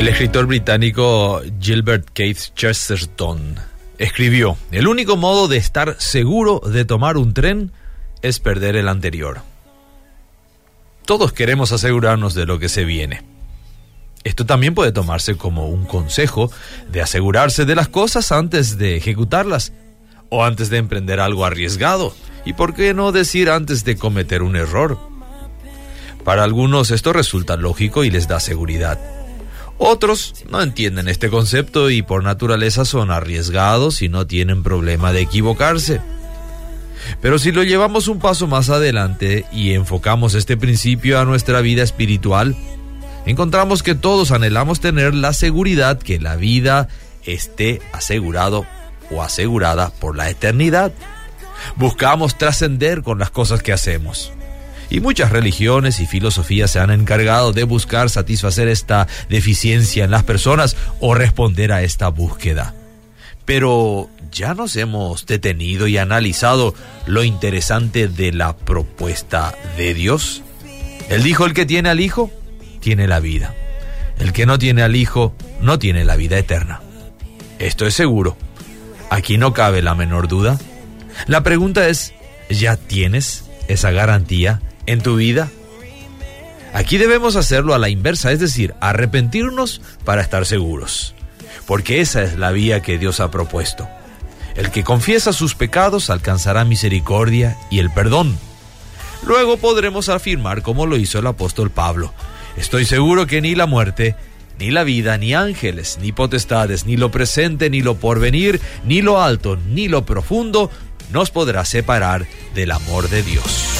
El escritor británico Gilbert Keith Chesterton escribió, el único modo de estar seguro de tomar un tren es perder el anterior. Todos queremos asegurarnos de lo que se viene. Esto también puede tomarse como un consejo de asegurarse de las cosas antes de ejecutarlas o antes de emprender algo arriesgado y por qué no decir antes de cometer un error. Para algunos esto resulta lógico y les da seguridad. Otros no entienden este concepto y por naturaleza son arriesgados y no tienen problema de equivocarse. Pero si lo llevamos un paso más adelante y enfocamos este principio a nuestra vida espiritual, encontramos que todos anhelamos tener la seguridad que la vida esté asegurado o asegurada por la eternidad. Buscamos trascender con las cosas que hacemos. Y muchas religiones y filosofías se han encargado de buscar satisfacer esta deficiencia en las personas o responder a esta búsqueda. Pero ya nos hemos detenido y analizado lo interesante de la propuesta de Dios. Él dijo, el que tiene al Hijo, tiene la vida. El que no tiene al Hijo, no tiene la vida eterna. Esto es seguro. Aquí no cabe la menor duda. La pregunta es, ¿ya tienes esa garantía en tu vida? Aquí debemos hacerlo a la inversa, es decir, arrepentirnos para estar seguros, porque esa es la vía que Dios ha propuesto. El que confiesa sus pecados alcanzará misericordia y el perdón. Luego podremos afirmar como lo hizo el apóstol Pablo. Estoy seguro que ni la muerte, ni la vida, ni ángeles, ni potestades, ni lo presente, ni lo porvenir, ni lo alto, ni lo profundo, nos podrá separar del amor de Dios.